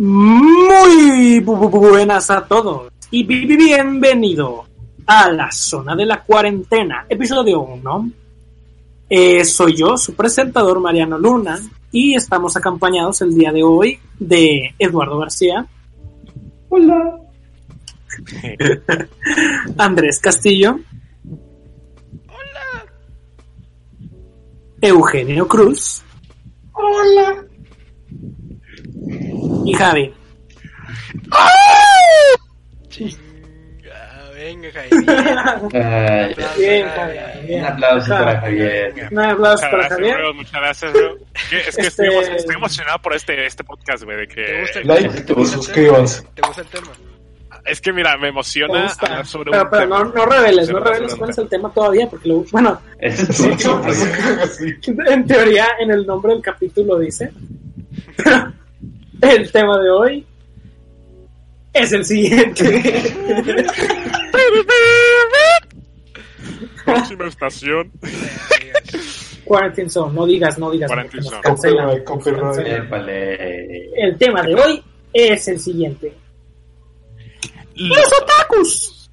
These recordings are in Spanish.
Muy bu- bu- buenas a todos y bi- bi- bienvenido a la zona de la cuarentena, episodio 1. Eh, soy yo, su presentador Mariano Luna, y estamos acompañados el día de hoy de Eduardo García. Hola. Andrés Castillo. Hola. Eugenio Cruz. Hola. Y Javi. Chinga, venga. Ay, Bien, Javi. bien. un aplauso para Javier. Un aplauso Muchas para gracias, Javier. bro, muchas gracias, bro. Que- Es que Este- estoy, emo- estoy emocionado por este, este podcast, güey, de ¿Te que... gusta el Like? ¿Te gusta el suscríbanse. tema? ¿Te gusta el tema? Es que, mira, me emociona hablar sobre Pero, un pero tema. no, no reveles, no reveles cuál es el tema todavía, porque lo, bueno, un en teoría en el nombre del capítulo dice. el tema de hoy es el siguiente. Próxima estación. Quarantine Zone, no digas, no digas. Quarantine Zone. cancelan. Copyright, Nos cancelan. Épale. El tema de hoy es el siguiente. ¡Los otakus!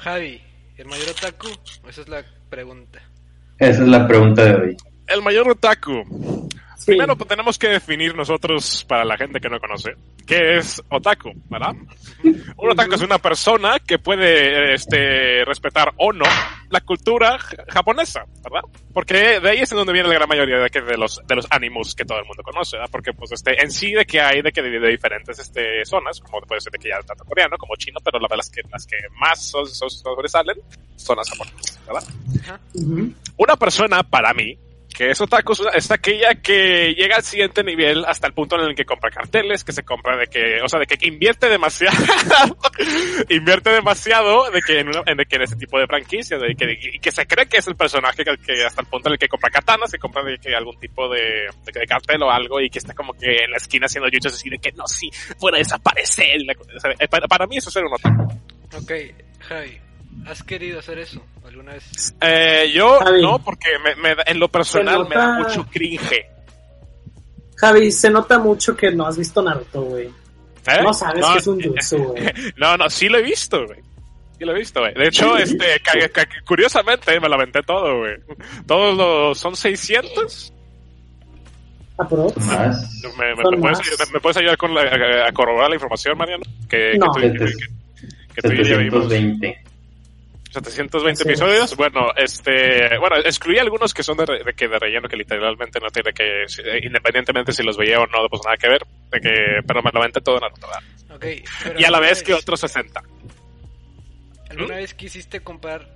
Javi, ¿el mayor otaku? Esa es la pregunta. Esa es la pregunta de hoy. El mayor otaku. Sí. Primero pues, tenemos que definir nosotros, para la gente que no conoce, qué es otaku, ¿verdad? Un otaku es una persona que puede este, respetar o no la cultura japonesa, ¿verdad? Porque de ahí es en donde viene la gran mayoría de, que- de los de los animus que todo el mundo conoce, ¿verdad? Porque pues este en sí de que hay de que de, de diferentes este zonas, como puede ser de que ya tanto coreano como chino, pero la, las que las que más son- son- sobresalen son las japonesas, ¿verdad? Ujú. Una persona, para mí, que es otaku, es aquella que llega al siguiente nivel hasta el punto en el que compra carteles, que se compra de que, o sea, de que invierte demasiado, invierte demasiado de que en, de que en este tipo de franquicias, de que, y que se cree que es el personaje que, hasta el punto en el que compra katanas, se compra de que algún tipo de, de, cartel o algo y que está como que en la esquina haciendo yuchos así de que no, sí, fuera desaparecer. o sea, eh, para, para mí eso es ser un otaku. Ok, Javi, ¿has querido hacer eso alguna vez? Eh, yo Javi. no, porque me, me en lo personal Se me da nota- mucho cringe. Javi, se nota mucho que no has visto Naruto, güey. ¿Eh? No sabes No, que es un jutsu, güey. No, no, sí lo he visto, güey. Sí lo he visto, güey. De hecho, este, curiosamente me lo aventé todo, güey. Todos los, son 600. Aprox. Más. ¿Me, me- me puedes, más. me puedes ayudar con la, a, a corroborar la información, Mariano? Que, No. que, tú, que, que tú y yo vimos. 720. 720 Así es. episodios. Bueno, este, bueno, excluí algunos que son de, re- de que de relleno que literalmente no tiene que, eh, independientemente si los veía o no, pues nada que ver. De que, pero me lo aventé todo en Naruto, ¿verdad? Ok, pero Y a la vez que otros 60. ¿Alguna ¿Mm? vez quisiste comprar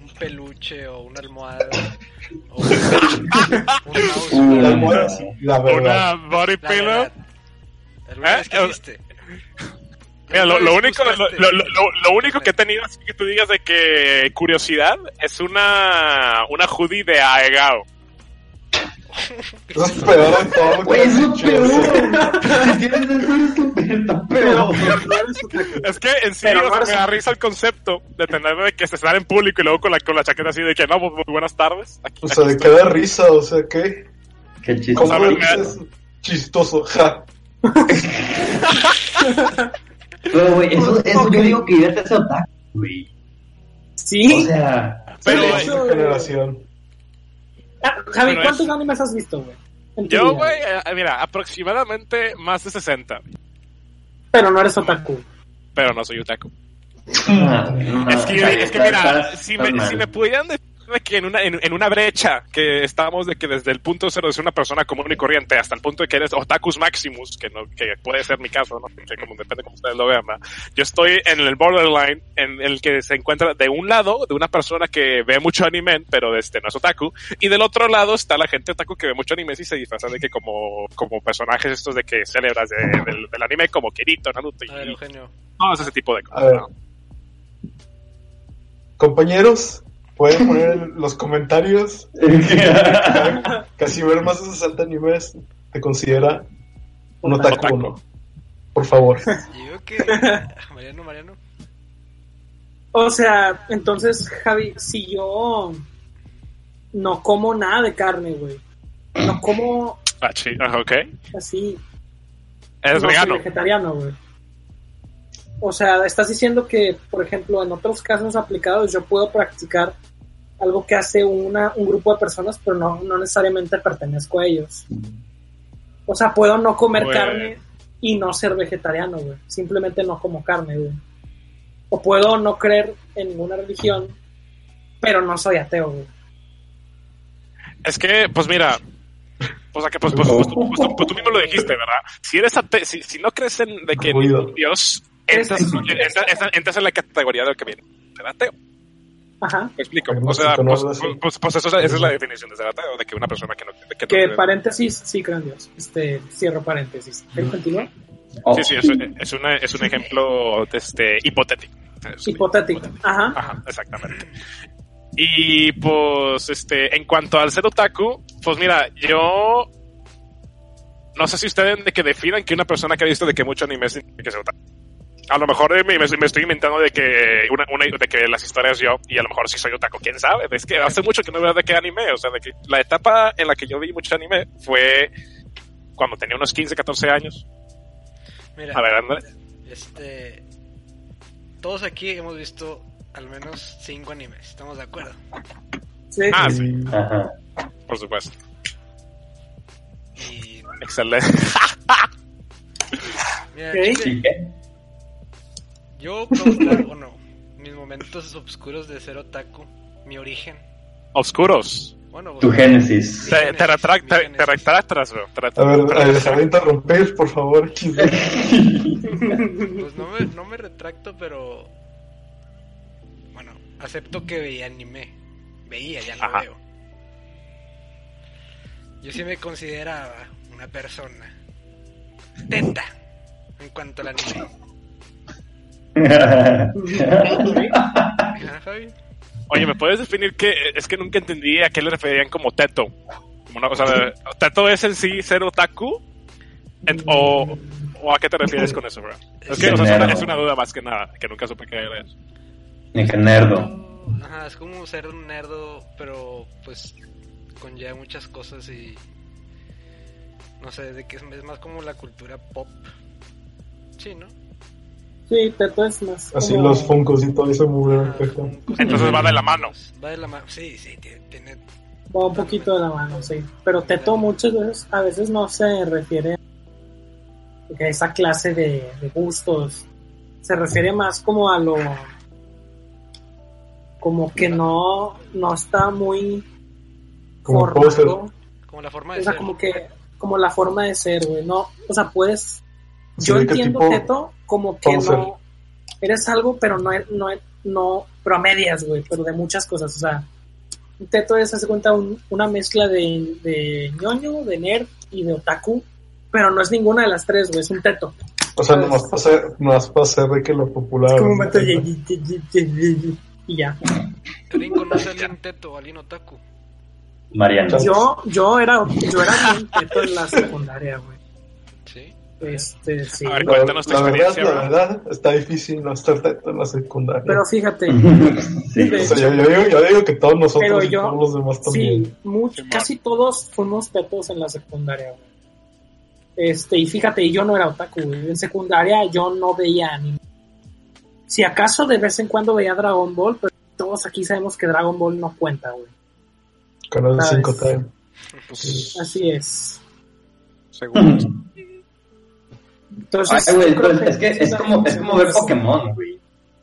un peluche o una almohada? O un mouse? Uh, La almohada, sí, la verdad. Una body pillow. ¿Alguna ¿Eh? vez quisiste? Mira, lo, ¿Alguna lo único, lo, lo- lo- lo único que he tenido así que tú digas de que curiosidad es una, una hoodie de Aegao. Es peor de todo. Güey, que es lo dicho, peor. sí. Si tienes eso, lo peor, Pero. Es que en sí Pero o sea, no eres me da risa el concepto de tener de que se sale en público y luego con la, con la chaqueta así de que no, pues, pues, buenas tardes. Aquí, O sea, aquí de qué da risa, o sea, ¿qué? Qué chistoso. ¿Cómo A ver, lo me- dices? Chistoso, ja. Pero, güey, eso, eso Ok. yo digo que ya te hace otaku, güey. Sí. O sea, Pero, hecho, esta generación. Ah, Javi, Pero ¿cuántos es- animes has visto, güey? Yo, güey, eh, mira, aproximadamente más de 60. Pero no eres otaku. Pero no soy otaku. no, no, es que, es que mira, estás- si estás me, si me pudieran de- de que en una, en, en una brecha que estamos de que desde el punto cero de ser una persona común y corriente hasta el punto de que eres otakus maximus, que no, que puede ser mi caso, ¿no? Que como depende como ustedes lo vean, ¿verdad? Yo estoy en el borderline en el que se encuentra de un lado de una persona que ve mucho anime, pero este no es otaku, y del otro lado está la gente otaku que ve mucho anime y se disfraza de que como, como personajes estos de que celebras de- del, del anime como Kirito, Naruto y ver, todo ese tipo de A cosas. ver. ¿no? Compañeros, pueden poner en los comentarios casi ver más de 60 animes te considera un otaku o no. Por favor. Yo que. Mariano, Mariano. O sea, entonces, Javi, si yo no como nada de carne, güey. No como Ah, sí, ajá, ok. así. Eres no soy vegano. vegetariano, güey. O sea, estás diciendo que, por ejemplo, en otros casos aplicados yo puedo practicar algo que hace una, un grupo de personas, pero no, no necesariamente pertenezco a ellos. O sea, puedo no comer Pues- carne y no ser vegetariano, güey. Simplemente no como carne, güey. O puedo no creer en ninguna religión, pero no soy ateo, güey. Es que, pues mira, o sea que pues, pues, pues, tú, pues, tú- pues tú mismo lo dijiste, ¿verdad? Si eres ate- si, si no crees en de que Dios, entras, entras, entras- entras en la categoría del que viene. Ser ateo. Ajá. Me explico. O sea, así, pues, algo así. pues, pues, pues eso, es- esa es la definición de ser ateo, de que una persona que no, que no Que cree- paréntesis, sí creo en Dios. Este, cierro paréntesis. ¿Él continúa? Oh, Sí, sí, es, es, una, es un ejemplo este, hipotético. Es Hipotético. Ajá. Ajá, exactamente. Y pues, este, en cuanto al ser otaku, pues mira, yo no sé si ustedes de que definan que una persona que ha visto de que mucho anime significa que sea otaku. A lo mejor me, me- estoy inventando de que una, una- de que las historias yo, y a lo mejor sí soy otaku, quién sabe. Es que hace mucho que no veo de qué anime, o sea, de que la etapa en la que yo vi mucho anime fue cuando tenía unos 15, 14 años. Mira, A ver, André. este. Todos aquí hemos visto al menos cinco animes, ¿estamos de acuerdo? Sí. Ah, sí, Ajá. por supuesto. Y. Excelente. Mira, Ok. chile, ¿Sí qué? Yo, preguntar, bueno, mis momentos oscuros de ser otaku, mi origen. Oscuros. Bueno, Tu génesis. Te, génesis, te, retract- mi te, génesis. te retractas, bro. Te A ver, a ver, dejar de interrumpir, por favor. Pues no me, no me retracto, pero. Bueno, acepto que veía anime. Veía, ya no Ajá. veo. Yo sí me consideraba una persona teta en cuanto al anime. Oye, ¿me puedes definir qué? Es que nunca entendí a qué le referían como teto. Como una, o sea, ¿teto es en sí ser otaku? En- o, ¿O a qué te refieres con eso, bro? Es que o sea, es, una, es una duda más que nada, que nunca supe qué era eso. Ni que nerdo. Ajá, es como ser un nerdo, pero pues conlleva muchas cosas y. No sé, de que es, es más como la cultura pop. Sí, ¿no? Sí, Teto es más. Así como- los funcos y todo eso como cosas- Entonces va de la mano. Va de la mano, sí, sí, tiene. tiene- Va un poquito de la mano, sí. Pero Teto muchas veces, a veces no se refiere a esa clase de, de gustos. Se refiere más como a lo. Como que no, no está muy Como formado. como la forma de O sea, ser. como que, como la forma de ser, güey. No, o sea, puedes. Yo entiendo tipo Teto como que poser. no. Eres algo, pero no, no, no, pero a medias, güey, pero de muchas cosas. O sea, un Teto es, hace cuenta, un- una mezcla de, de ñoño, de nerd y de otaku, pero no es ninguna de las tres, güey, es un Teto. O sea, nomás para ser, nomás para ser de que lo popular. Es como un vato y, ya. ¿Alguien conoce a alguien teto o alguien otaku? Mariano. Yo, yo era, yo era bien Teto en la secundaria, güey. Este, sí. A ver, La, Cuéntanos tu la verdad, experiencia, la bro. verdad, está difícil no estar teto en la secundaria. Pero fíjate, Sí. o sea, yo, yo digo, yo digo que todos nosotros Pero y yo- todos los demás también. Sí, casi todos fuimos tetos en la secundaria, güey. Este, y fíjate, yo no era otaku, güey. En secundaria yo no veía anime. Si acaso de vez en cuando veía Dragon Ball, pero todos aquí sabemos que Dragon Ball no cuenta, güey. Canal ¿Sabes? 5 Time. Pues, Así es. seguro. Entonces, Ay, güey, es que es como, es como ver Pokémon, güey.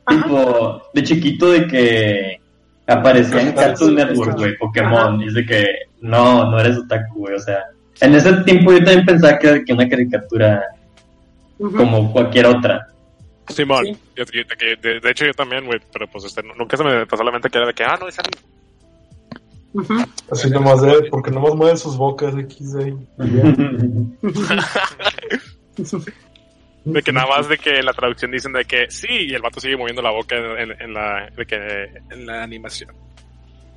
Tipo, de chiquito de que Aparecía en Cartoon Network, güey, Pokémon. Dice que no, no eres otaku, güey. O sea, en ese tiempo yo también pensaba que era que una caricatura como cualquier otra. Simón, Sí. yo- yo- de, de hecho yo también, güey, pero pues este, nunca se me pasó la mente que era de que, ah, no, es anime. Ujú. Así nomás de, porque nomás mueven sus bocas X, Y. De que nada más de que en la traducción dicen de que sí, y el vato sigue moviendo la boca en, en- en la, de que, en la animación.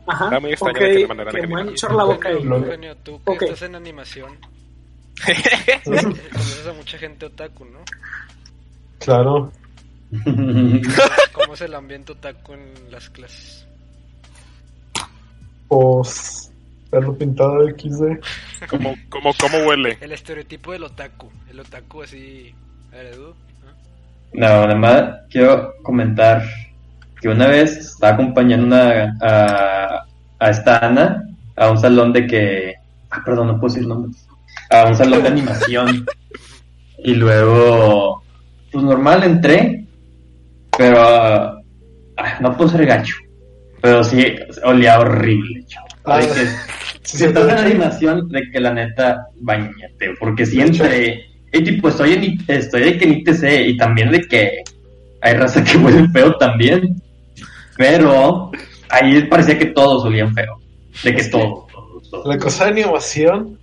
Ajá. Está muy extraño ok, de qué manera que que- la boca ahí. Lo- Eugenio, tú que estás en animación, conoces a mucha gente otaku, ¿no? Claro. ¿Cómo es el ambiente otaku en las clases? Pues. Verlo pintado X, Y. como, como, ¿Cómo huele? El estereotipo del otaku. El otaku así... A ver, Edu, ¿no? No, nada más quiero comentar que una vez estaba acompañando una, a, a esta Ana a un salón de que. Ah, perdón, no puedo decir nombres. A un salón de animación. Y luego, pues normal entré, pero ah, no puedo ser gacho. Pero sí, olía horrible, chavo. Ah, De que- Sí, si estás en de hecho, animación, de que la neta, bañate, porque si entré, y tipo, estoy en, estoy de que en ITC, y también de que hay raza que huele feo también, pero ahí parecía que todos olían feo, de que todos, todos. La cosa de animación.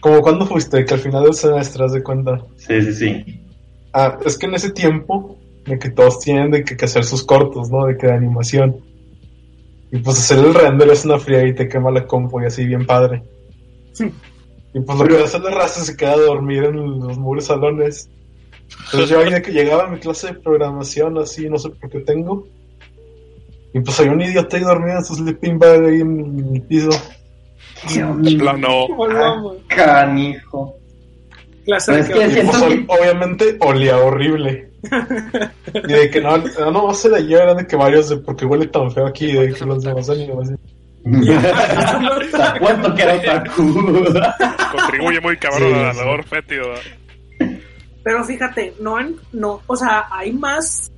Como cuando fuiste, que al final del semestre, haz de cuenta. Sí, sí, sí. Ah, es que en ese tiempo, de que todos tienen de que, que hacer sus cortos, ¿no? De que de animación. Y pues hacer el render es una fría y te quema la compu y así bien padre. Y pues lo que hace la raza se queda a dormir en los muros salones. Entonces yo ahí de que llegaba a mi clase de programación así, no sé por qué tengo. Y pues había un idiota ahí dormido en su sleeping bag ahí en el piso. Plano. Hola, güey. Canijo. Clase Pero de es que siento pues obviamente olía horrible. Y de que no, no, no se la llevan de que varios de por qué huele tan feo aquí, de que los demás animación. ¿Cuánto que era otaku? Contribuye muy cabrón Sí, al sí. olor fétido. Pero fíjate, no, en- no, o sea, hay más,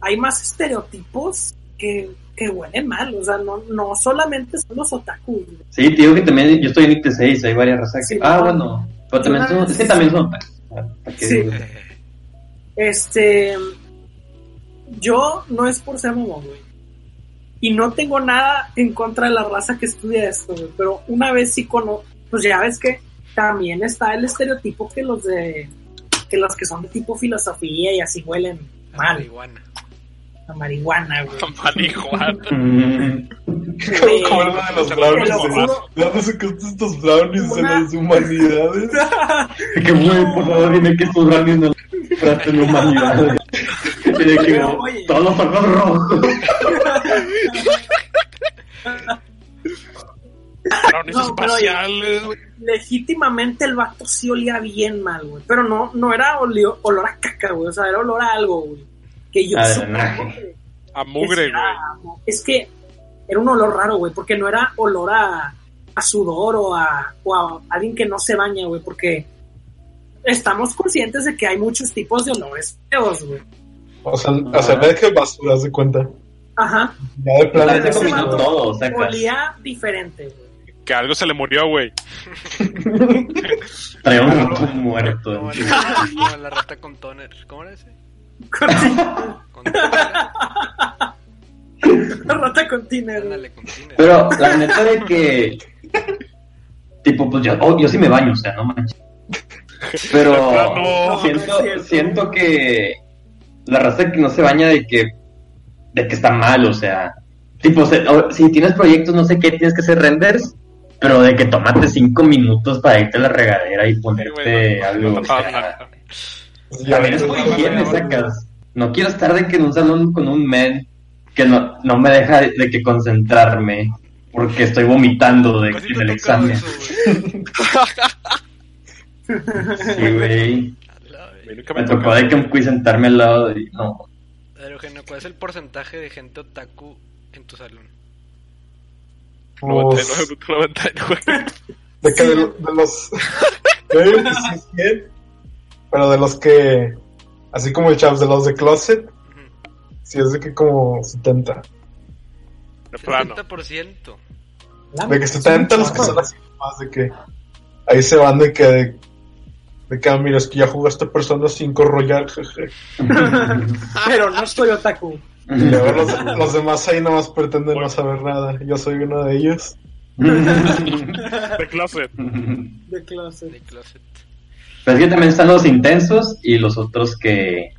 hay más estereotipos que, que huelen mal, o sea, no, no solamente son los otaku. güey. Sí, te digo que también yo estoy en IT6, hay varias razas que... Sí, ah, no. bueno, pero también son, es que también son otakus. ¿para qué Sí. digo? Este, yo no es por ser mamón, güey. Y no tengo nada en contra de la raza que estudia esto, güey. Pero una vez sí conozco, pues ya ves que también está el estereotipo que los de, que los que son de tipo filosofía y así huelen La mal, marihuana. a marihuana, güey. Marihuana. Mm. Como, era de los brownies. lo de- juro. ¿De dónde sacaste estos brownies de las humanidades? Que güey, por favor, dime que tus brownies no traten de humanidad. Y que oye. todos los ojos rojos. Brownies No, espaciales. Legítimamente el vato sí olía bien mal, güey. Pero no, no era olio- olor a caca, güey. O sea, era olor a algo, güey. Que yo A supongo que- A mugre, güey. Es que era un olor raro, güey, porque no era olor a, a sudor o a, o a alguien que no se baña, güey, porque estamos conscientes de que hay muchos tipos de olores feos, güey. O sea, o sea, ve que basura, de cuenta. Aja. Ya de como vato todo, olía diferente, güey. Que algo se le murió, güey. Trae un muerto. Como la, la rata con toner. ¿Cómo era ese? Con toner. Rata con tiner. Ándale, con tiner. Pero la neta de que. Tipo, pues yo, oh, yo sí me baño, o sea, no manches. Pero siento, No, siento que la raza que no se baña de que de que está mal, o sea, tipo, se- o- si tienes proyectos, no sé qué, tienes que hacer renders, pero de que tomate cinco minutos para irte a la regadera y ponerte algo. no, también es por higiene, sacas. Quiero estar de que en un salón con un men que no, no me deja de, de que concentrarme porque estoy vomitando de, en el examen. eso. Sí, güey. Me me tocó de que un quiz sentarme al lado y no. Ver, Eugenio, ¿cuál es el porcentaje de gente otaku en tu salón? pues, 99, 99. de que de, de los. Yo digo que sí, 100, pero de los que. Así como el Chaps, de los de Closet, Ujú. sí es de que como 70. De plano. 70%. De que se tentan los que son así más de que ahí se van de que de, de que ah, mira es que ya jugaste Persona 5 Royal, jeje. Pero no soy otaku. Y los, los demás ahí nomás pretenden no saber nada. Yo soy uno de ellos. De closet. De clase. De closet. Pero es que también están los intensos y los otros que,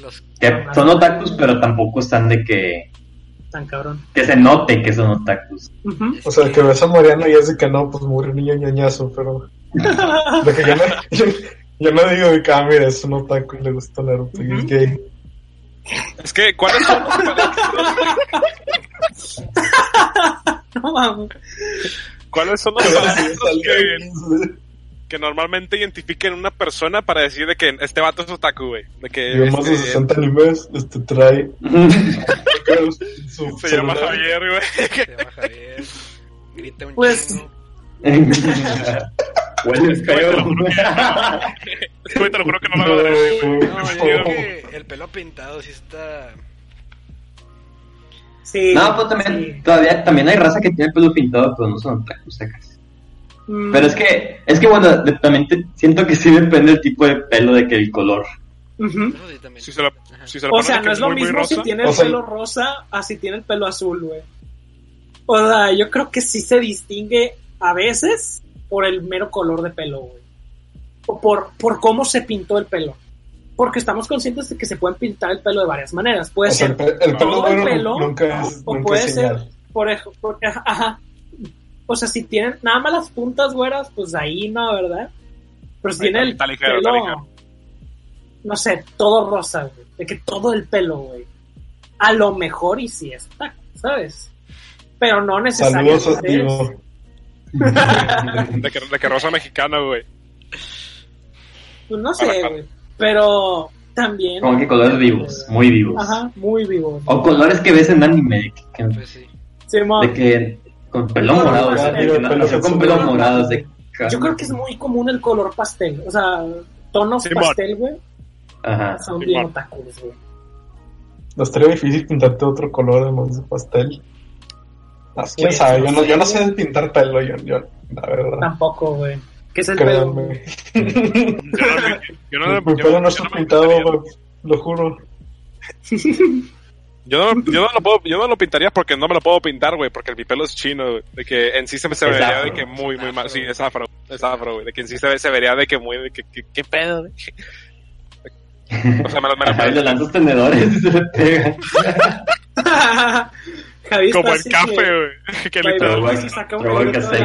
Los que son otakus, pero tampoco están de que, Tan cabrón. que se note que son otakus. O sea, que ves a Mariano y es de que no, pues murió un niño ñañazo, pero. Yo no, yo, yo no digo de que, ah, mira, es un otaku y le gusta Naruto y es gay. Es que, ¿cuáles son los No mames. ¿Cuáles son los parámetros que, que normalmente identifiquen una persona para decir de que este vato es otaku, güey? De que Y más de este, 60 animes, este trae. su se llama. Javier, güey. se llama Javier. Grita un Pues- chingo. Hueles feo. Güey, te lo juro que no lo hago güey. No, yo que el pelo pintado sí está. Sí. No, pues también, sí. todavía también hay raza que tiene pelo pintado, pero no son otakus sacas. Mm, Pero es que, es que bueno, de- también te- siento que sí depende del tipo de pelo de que el color. Si se si se O sea, de no es lo muy, muy mismo si tiene el O sea- pelo rosa a si tiene el pelo azul, güey. O sea, yo creo que sí se distingue a veces por el mero color de pelo, güey. O por, por cómo se pintó el pelo. Porque estamos conscientes de que se pueden pintar el pelo de varias maneras. Puede O sea, el, ser pe- el pelo todo el pelo, nunca es, o nunca puede es ser, por ejemplo, ajá. O sea, si tienen nada más las puntas güeras, pues ahí no, ¿verdad? Pero si tiene el está ligero, pelo, está ligero. no sé, todo rosa, güey. De que todo el pelo, güey. A lo mejor y sí está, ¿sabes? Pero no Saludos necesariamente es. De que, de que rosa mexicana, güey. Pues no sé, güey. Pero también. Como que colores vivos, muy vivos. Ajá, muy vivos. O colores que ves en anime, de que, Pues sí. De que con pelo Color morado, que nació con pelo morado, de Yo creo que es muy común el color pastel. O sea, tonos pastel, güey. Ajá. Son bien otakus, güey. No estaría difícil pintarte otro color además de pastel. Ah, ¿Quién Pues, sabe? Yo no, sé. yo no sé pintar pelo, yo, yo la verdad. Tampoco, güey. ¿Qué es el pelo? Créanme. Yo no, yo no, Mi yo pelo no- está no me pintado, lo juro. Yo no, yo no lo puedo, yo no lo pintaría porque no me lo puedo pintar, güey, porque mi pelo es chino, güey. De que en sí se me se vería afro. de que muy, muy mal. Sí, es afro. Es afro, güey. De que en sí se, se vería de que muy, de que, que- ¿qué pedo, güey? O sea, me lo, me lo- y le lanzas tenedores y se le pega. Javi como el café, que- güey. Que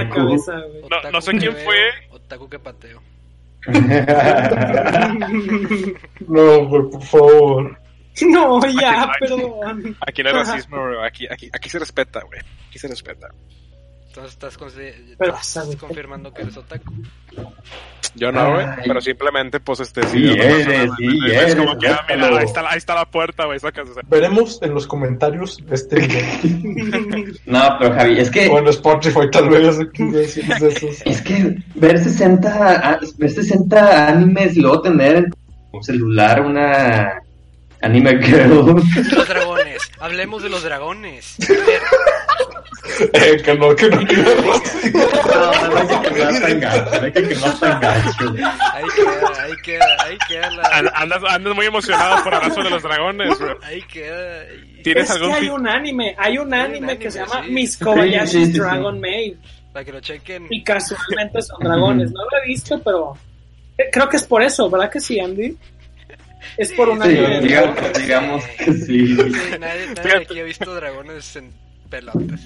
cabeza, güey. No- no sé quién fue. Otaku que pateo. No, güey, por favor. No, ya, Aquí- perdón. Aquí no hay racismo, güey. Aquí, aquí, aquí se respeta, güey. Aquí se respeta. Entonces estás, confirmando que eres otaku. Yo no, güey. Pero simplemente, pues, este, Sí eres, Es como que, ah, mira, ahí está, la- ahí está la puerta, güey. Sacas, o sea, Veremos en los comentarios de este video. No, pero Javi, es que o en Spotify tal vez. Es que ver 60, a- ver 60 animes y luego tener en tu celular una anime girl. Los dragones. Hablemos de los dragones. Eh, que no, que no. que no. No, no hay que quemar tan gacho, no hay que quemar tan gacho. Ahí queda, ahí queda, ahí queda la. andas, andas muy emocionado por Abrazo de los Dragones, güey. Ahí queda. ¿Tienes Es que algún hay fi- un anime, hay un Hay un anime que se anime, llama sí. Miss Sí, Kobayashi's sí, sí, sí. Dragon Maid. Para que lo chequen. Y casualmente son dragones. No lo he visto, pero eh, creo que es por eso, ¿verdad que sí, Andy? Es por un Sí, anime. de digamos, digamos que sí. Sí, nadie, nadie aquí ha visto dragones en pelotas.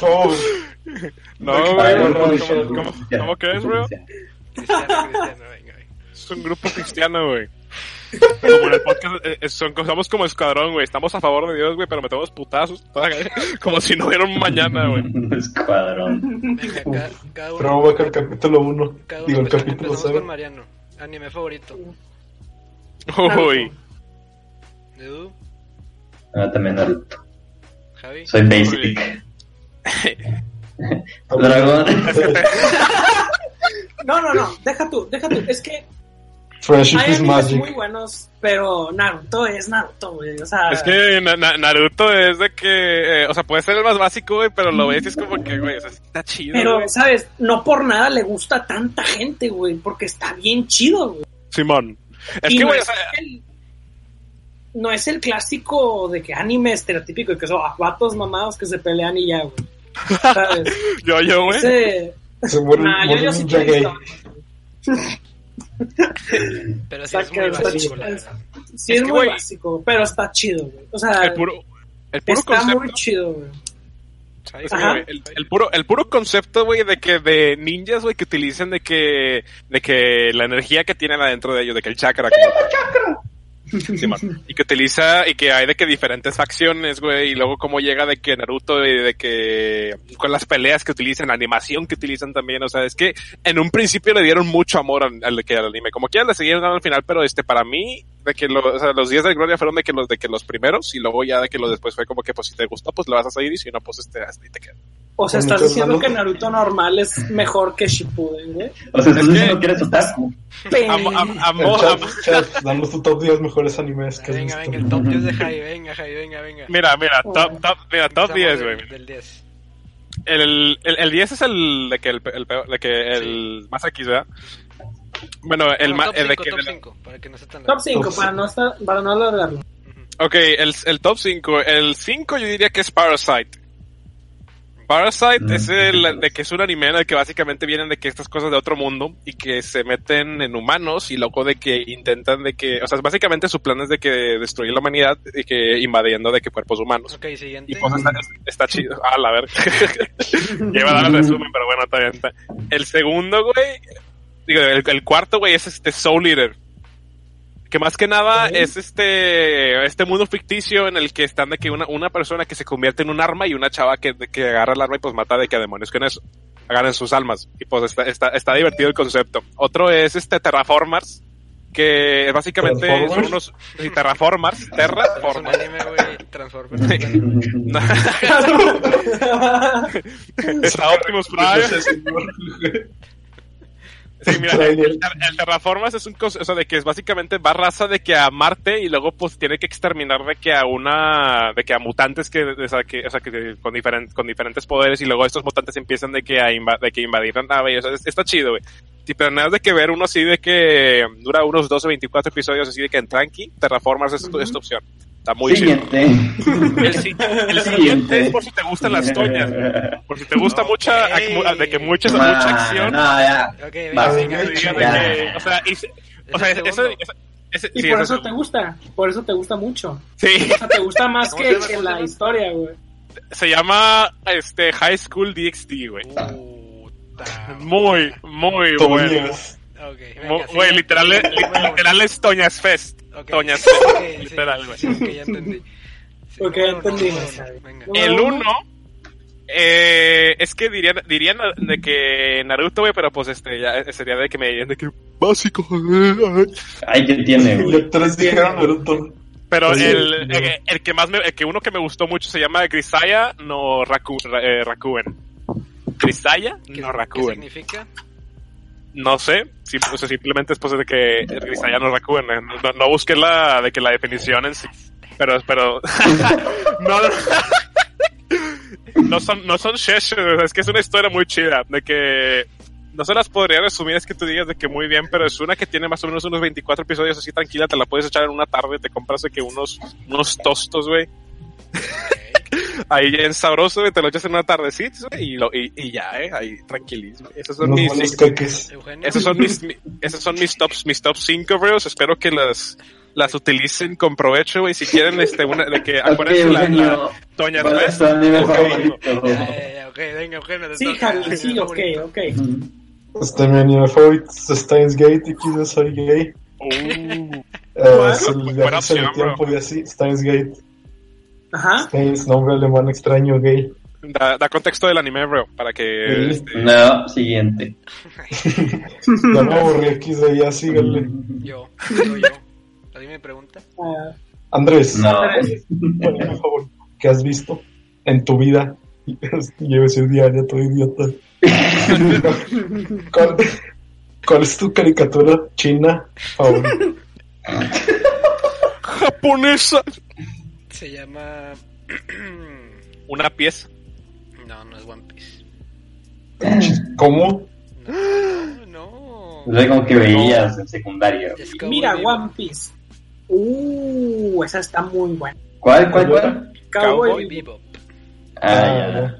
No, güey. no, ¿Cómo, no, cómo, no, cómo- cómo que es, bro? Cristiano, cristiano, venga, venga. Es un grupo cristiano, güey. Como en el podcast, eh, eh, son, somos como escuadrón, güey. Estamos a favor de Dios, güey, pero metemos putazos. Como si no hubiera un mañana, güey. Escuadrón. Venga, cada, cada uno. Pero el capítulo 1. Cada uno Digo, el empezamos- capítulo empezamos con 0. Mariano. Anime favorito. Uy. Edu, Ah, también Naruto. Javi. Soy basic. Dragón. no, no, no, deja tú, deja tú. Es que Friendship hay is animes magic. muy buenos, pero Naruto es Naruto, güey. O sea, Es que Na- Na- Naruto es de que, eh, o sea, puede ser el más básico, güey, pero lo ves y es como que, güey, o sea, está chido. pero, güey. ¿sabes? No por nada le gusta a tanta gente, güey, porque está bien chido, güey. Simón. Es Y que, no, güey, o es sea, el, no es el clásico de que anime estereotípico y que son vatos mamados que se pelean y ya, güey. ¿Sabes? yo, yo, güey. Ese- Se muere, Nah, yo, muere yo sí te. Pero sí es muy está básico. Sí, Es es, que, muy güey, básico, pero está chido, güey. O sea, El puro, el puro está concepto. muy chido, güey. Es que, güey, el, el puro, el puro concepto, güey, de que de ninjas, güey, que utilizan de que, de que la energía que tienen adentro de ellos, de que el chakra. como- Sí, y que utiliza, y que hay de que diferentes facciones, güey, y luego cómo llega de que Naruto, y de que, con las peleas que utilizan, la animación que utilizan también, o sea, es que en un principio le dieron mucho amor al, al, al anime, como quiera le siguieron dando al final, pero este, para mí, de que los días de gloria fueron de que los, de que los primeros, y luego ya de que los después fue como que, pues si te gustó, pues lo vas a seguir, y si no, pues este, ahí te quedas. O sea, estás diciendo que Naruto normal es mejor que Shippuden, güey. O sea, estás Es que- diciendo que eres otaku. El danos tu top 10 mejores animes que Venga, venga, el top 10 de Jai, venga, Jai, venga, venga. Mira, mira, top, top, mira, top Empezamos 10, del- güey. Del 10. El, el, el 10 es el de que el, el, peor- de que el más X, ¿verdad? Bueno, el, el de 5, que... top de la- 5, para que no sea tan Top largo. 5, Top para no, estar, para no alargarlo. Ok, el, el top 5. El 5 yo diría que es Parasite. Parasite Mm. es el de que es un anime en el que básicamente vienen de que estas cosas de otro mundo y que se meten en humanos y luego de que intentan de que, o sea, básicamente su plan es de que destruir la humanidad y que invadiendo de que cuerpos humanos. Ok, siguiente. Y pues está, está chido. Ah, la ver. iba a dar el resumen, pero bueno, está bien. está. El segundo, güey. Digo, el, el cuarto, güey, es este Soul Eater. Que más que nada es este este mundo ficticio en el que están de que una, una persona que se convierte en un arma y una chava que, de que agarra el arma y pues mata de que a demonios con eso. Agarran sus almas. Y pues está, está, está divertido el concepto. Otro es este Terraformers. Que básicamente son unos sí, Terraformers. Terraformers. Está Optimus Prime. Sí, mira, el, el- el Terraformas es un conce- o sea, de que es básicamente va raza de que a Marte y luego pues tiene que exterminar de que a una, de que a mutantes que, o sea, que, o sea, que con diferentes, con diferentes poderes y luego estos mutantes empiezan de que a inva- de que invadir la nave, o sea, es- está chido, güey. Sí, pero nada de que ver uno así de que dura unos 12 24 episodios así de que en tranqui, Terraformers es, tu- es tu opción. Está muy. Siguiente. El, si- el siguiente es por si te gustan las toñas, por si te gusta Ok. mucha, ac- de que mucha, mucha acción. No, ya. Va, que, o sea, y o sea, eso, segundo. eso- ese- Y sí, por eso te gusta, por eso te gusta mucho. sí, O sea, te gusta más ¿Cómo que, que ¿Cómo se la historia, güey. se llama este High School DxD, güey. Muy, muy bueno. Toñas. Ok, Mu- venga, Güey, siguiente. literal, literal es Toñas Fest. ok. Toñas Ok, Fest. sí, literal, güey. sí, ok, ya entendí. Sí, Ok. Venga. Número El uno. 1 eh, es que dirían, dirían de que Naruto, güey, pero pues este ya sería de que me dirían de que básico. Ay, ¿qué tiene, güey? ya tres dijeron Naruto. Pero sí, el, no. el, el que más me, el que uno que me gustó mucho se llama Grisaya no Raku, Ra- eh, Rakuen. Grisaya ¿Qué, no ¿Qué Rakuen. significa? No sé, sim- o simplemente es pues de que Grisaya no Rakuen. eh, No, no busqué la de que la definición en sí. Pero, pero no, no son, no son sea, es que es una historia muy chida, de que no se las podría resumir, es que tú digas de que muy bien, pero es una que tiene más o menos unos 24 episodios así tranquila, te la puedes echar en una tarde, te compras de que unos, unos tostos, güey. Ahí en sabroso, te lo echas en una tardecita, y, lo, y, y ya, eh, ahí tranquilísimo. Esos son mis, esos son mis, mi- esos son mis tops, mis top 5, bros. Espero que las, las utilicen con provecho, güey. Si quieren, este, una, de que, acuérdense la, la Sí, sí, ok, ok. Este, mi anime favorito es Steins Gate y quizá soy gay. Es el Buena opción, el tiempo bro. y así. Steins Gate. Ajá. Steins, nombre alemán extraño gay. da, da contexto del anime, bro, para que, Sí. este, No, siguiente. Ya me aburrí aquí de ya, síganle. Yo, yo, yo. ¿Alguien me pregunta? Ah, Andrés, No. ¿cuál es tu anime favorito que has visto en tu vida? Lleves el diario, todo idiota. ¿Cuál, ¿Cuál es tu caricatura china favorita? Japonesa. Se llama. Una pieza. no, no es One Piece. ¿Cómo? No, no. No sé como que veías en secundaria. Cowboy Mira. One Piece. Uh, esa está muy buena. ¿Cuál, cuál, cuál? Cowboy Cowboy Bebop. Bebop. Ah, ya.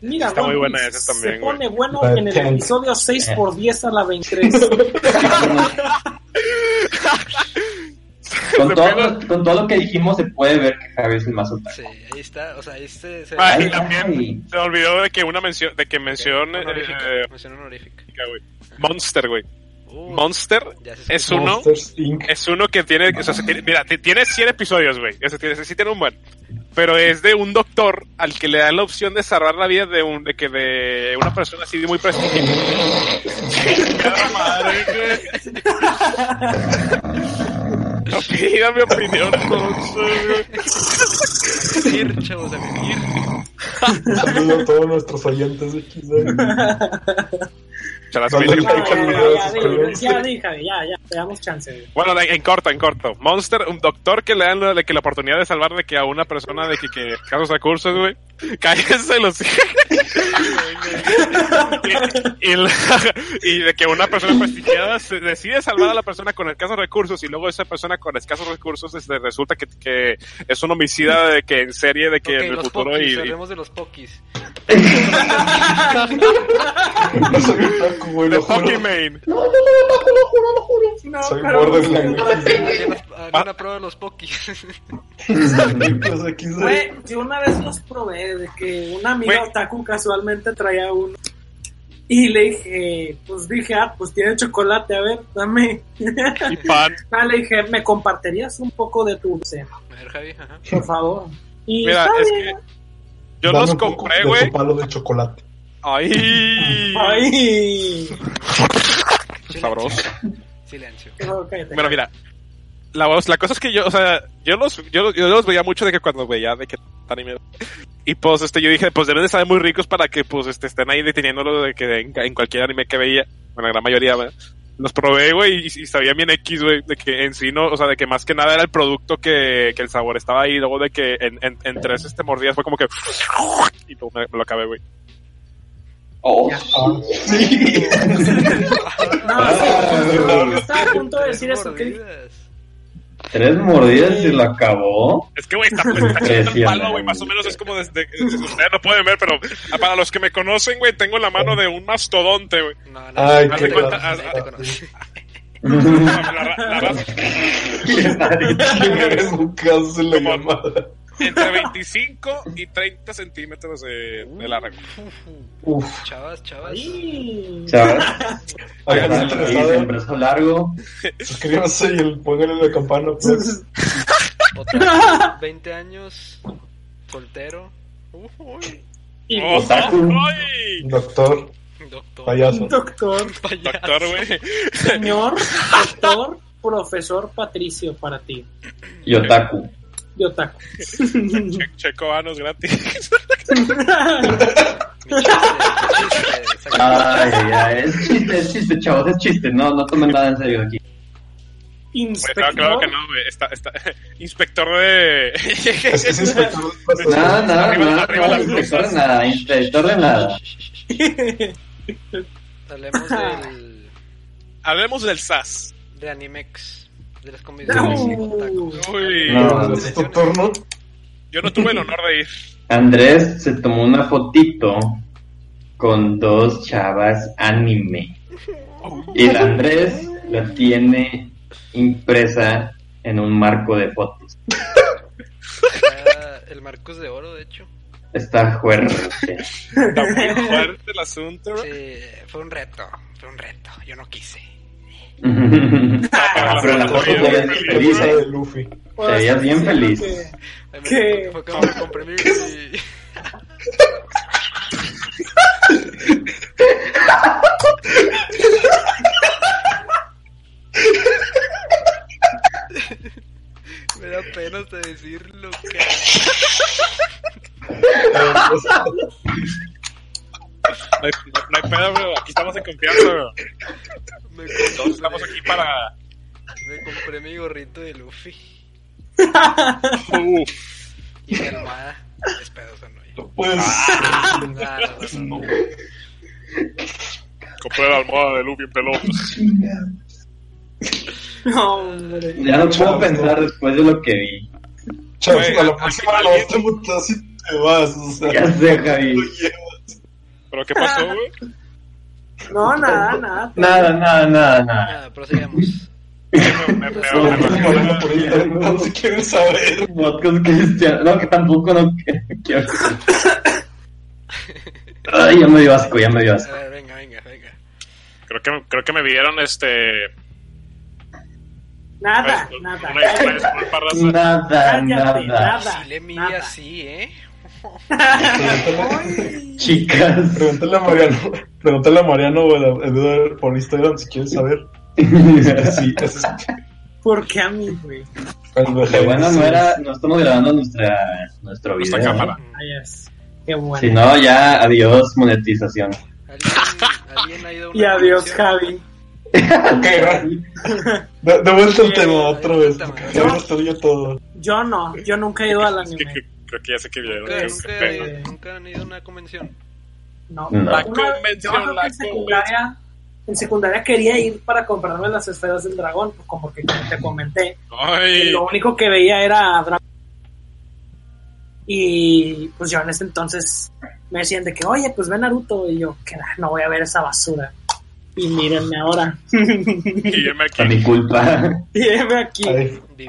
Mira, Está One muy buena esa también, Se pone güey. bueno en el episodio 6 por 10 a la 23. Con todo, con todo lo que dijimos se puede ver que Javi es el más otaku. Sí, ahí está. O sea, ahí se. se Ay, también ay. se olvidó de que una mención, de que mencione Honorífica, eh, mención honorífica. güey. Monster, güey. Uh, Monster es uno, es uno que tiene, o sea, se tiene- mira, tiene 100 episodios, güey. Ese tiene, ese sí tiene un buen. Pero es de un doctor al que le da la opción de salvar la vida de un, de que de una persona así de muy prestigiosa. Madre. No pida mi opinión, entonces, chavos, a vivir. Un saludo a todos nuestros oyentes de Güey. like al ya, de ya, ya, ya, ya, ya, te damos chance. Bueno, en en corto, en corto. Monster, un doctor que le dan la, de que la oportunidad de salvar de que a una persona de que, que casos recursos, güey. Cállese los y, y, la- y de que una persona prestigiada se decide salvar a la persona con escasos recursos y luego esa persona con escasos recursos este, resulta que, que es un homicida de que en serie de que Ok, en el futuro pokis, y, y- hablemos de los pokis. No soy otaku, güey, lo juro. Pokimane. No, Soy pero- borderline. Hagan las- hagan una prueba de los pokis. Los XD. Güey, yo una vez los probé de que una amiga Güey. otaku casualmente traía uno. Y le dije, pues dije, ah, pues tiene chocolate, a ver, dame. y pan. Ah, le dije, ¿me compartirías un poco de tu dulce? A ver, Javi, ajá. Por favor. Y Mira, está es bien. que yo Dame los un poco compré, de güey. tu palo de chocolate. Ay. Ay. Sabroso. Silencio. Bueno, mira. La, voz- la cosa es que yo, o sea, yo los, yo, yo los veía mucho de que cuando veía de que anime. Y pues, este, yo dije, pues deben de estar muy ricos para que, pues, este, estén ahí deteniéndolo de que en, en cualquier anime que veía. Bueno, la gran mayoría, ¿verdad? Los probé, güey, y, y sabía bien X, güey, de que en sí no, o sea, de que más que nada era el producto que, que el sabor estaba ahí, luego de que en, en, en tres, este, mordidas fue como que, y luego me, me lo acabé, güey. Oh, Ah, sí. No, sí, estaba a punto de decir eso. ¿qué? Tres mordidas y lo acabó. Es que, güey, está, pues, está chido el palo, güey. Más o menos es como desde. Ustedes no pueden ver, pero ah, para los que me conocen, güey, tengo la mano de un mastodonte, güey. No, no, Ay, no qué cuenta- ah, conoces. La, la la Como-. Entre 25 y 30 centímetros de, de largo. Uf. Chavas, chavas. Hagan interesado. el brazo largo. Suscríbanse y el- pónganle la campana. Pues. Otra, 20 años, soltero. Uy, Y ¡Oh, Otaku. ay! Doctor, doctor. payaso. doctor, payaso. Doctor, güey. señor, doctor, profesor Patricio para ti. Y otaku. Y otaku. Che- checo anos gratis. Ay, ay, ay, es chiste, es chiste, chavos, es chiste. No, no tomen nada en serio aquí. Inspector. no, claro que no, güey. Está, está, inspector de. Es inspector de Nada, nada, Arriba- arriba inspector de nada, inspector de nada. Hablemos del, Hablemos del SAS. de Animex, de las No. convenciones otaku. No. Es tu turno. Yo no tuve el honor de ir. Andrés se tomó una fotito con dos chavas anime. Y el Andrés la tiene impresa en un marco de fotos. Era el Marcos de Oro, de hecho. Está fuerte. Está muy fuerte el asunto. Sí, fue un reto, fue un reto. Yo no quise. Ah, pero la foto ¿eh? de Luffy. Te veías bien feliz. Ay, me- ¿Qué? Fue como me compré mi... Me da pena hasta decirlo, cara. hay, no hay pedo, bro. Aquí estamos en confianza, bro. Me Todos compré, estamos aquí para. me compré mi gorrito de Luffy Y mi almohada. Sea, no. Pues, Nada, nada, no, no. Compré la almohada de Luffy en pelota. No, hombre. Ya no puedo pensar después de lo que vi. Güey, a la próxima bien. te mutas y te vas. O sea, Ya sé, Javi. lo. ¿Pero qué pasó, güey? No, nada, nada. Nada, nada, nada, nada. Nada, prosigamos. Me, me, No, no, no, no, no quieren saber. Podcast cristiano. No, que tampoco no quiero. Ay, ya me dio asco, ya me dio A asco. ver, venga, venga, venga. creo que creo que me vieron este Nada, una, nada. una, una disculpa, raza. Nada, nada. nada. Si le mide así, ¿eh? Chicas. Pregúntale a Mariano, pregúntale a Mariano por Instagram si quieres saber. Sí, eso es. ¿Por qué a mí, güey? Cuando Qué bueno, no era, no estamos grabando nuestra, nuestro Nuestra video. cámara. Es. Qué bueno. Si no, ya adiós monetización. ¿Alguien, alguien ha ido a una Y adiós, convención? Javi. Ok, de, de vuelta al tema otra vez, estudié todo. Yo no, yo nunca he ido al Es que, anime. que- creo que ya sé que vieron. Nunca, nunca, han ido a una convención. No. No. La convención, yo la en secundaria, en secundaria quería ir para comprarme las esferas del dragón, pues, como que te comenté. Y lo único que veía era Dragon Y pues yo en ese entonces me decían de que, oye, pues ve Naruto. Y yo, que "Ah, no voy a ver esa basura. Y mírenme ahora. y yo me Fue mi aquí. culpa. y heme aquí.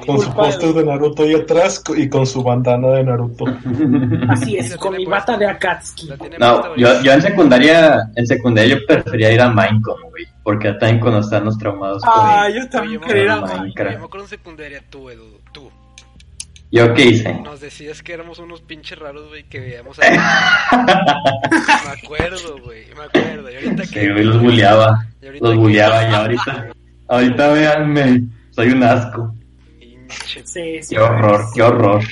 Con su póster de Naruto ahí atrás y con su bandana de Naruto. Así es, con mi bata de Akatsuki. No, yo, en secundaria, en secundaria yo prefería ir a Minecon, güey, porque también con los traumados Ah, yo también quería ir a. Yo me acuerdo en secundaria, tú, Edu, tú. ¿Yo qué hice? Nos decías que éramos unos pinches raros, güey, que veíamos a... me acuerdo, güey, me acuerdo. Y ahorita que... Sí, güey, los bulleaba. y ahorita Los que- bulleaba y ahorita, ahorita véanme, soy un asco. Pinche Sí, sí. Qué horror, qué horror.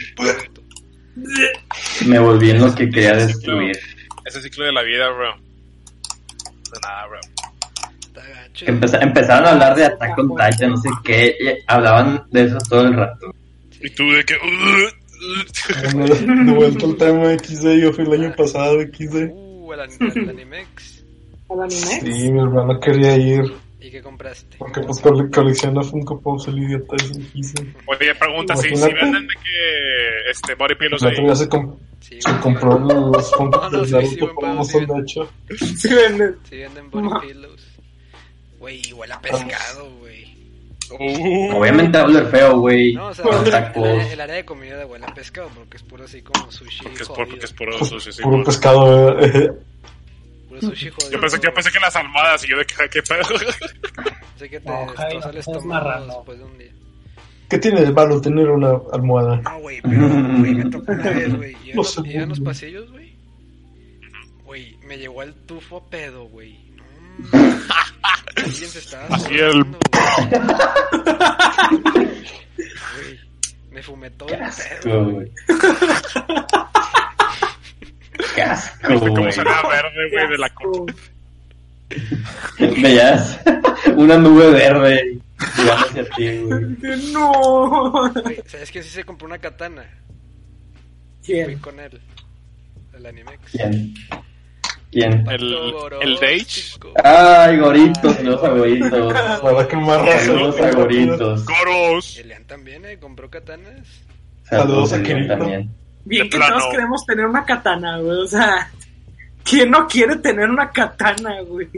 Me volví en lo que quería destruir. Ese ciclo de la vida, bro. De nada, bro. está gacho. Empeza- empezaron a hablar de Attack on Titan, no sé qué, hablaban de eso todo el rato. Y tú de que. de vuelta al tema XD, yo fui el año pasado XD. Uh, al Animex. ¿Al anime? Sí, mi hermano quería ir, ¿Y qué compraste? porque pues cole- colecciona Funko Pops el idiota ese XD. Oye, pregunta: si, si venden de que. Este, body pillows El ahí. día se, com- Sí, se compró los Funko No, no, de sí, Naruto sí, un sí. de hecho. Sí, venden. Sí venden body pillows. Güey, huele a pescado, güey. Uh, Obviamente hablo feo, güey. No, o sea, el, área- el área de comida de huele a pescado porque es puro así como sushi porque es, por, porque es puro Pues, sushi, sí, puro pescado, eh. Puro sushi jodido. Yo pensé, yo pensé que las almohadas y yo de que, ¿qué pedo? Así que te No, Jaime, destroza el es estómago después de un día. ¿Qué tiene de malo tener una almohada? No, güey, pero, güey, me tocó una vez, güey. No los- sé, en los pasillos, güey. Güey, me llegó el tufo pedo, güey. No, Alguien se estaba Así el- me fumé todo el Qué asco, pedo, güey. güey. Qué asco, ¿Viste cómo verde, güey, de la Asco. Veías una nube verde llegando hacia ti, güey. No. Güey, ¿sabes que sí se compró una katana? Fui ¿Quién? con él. El Animex. ¿Quién? ¿Quién? El- el Dage. Ay, goritos, los agoritos. Saludos a goritos. ¡Coros! Elian también, ¿eh? Compró katanas. Saludos a Kirito. también. Bien que plano. todos queremos tener una katana, güey. O sea, ¿quién no quiere tener una katana, güey?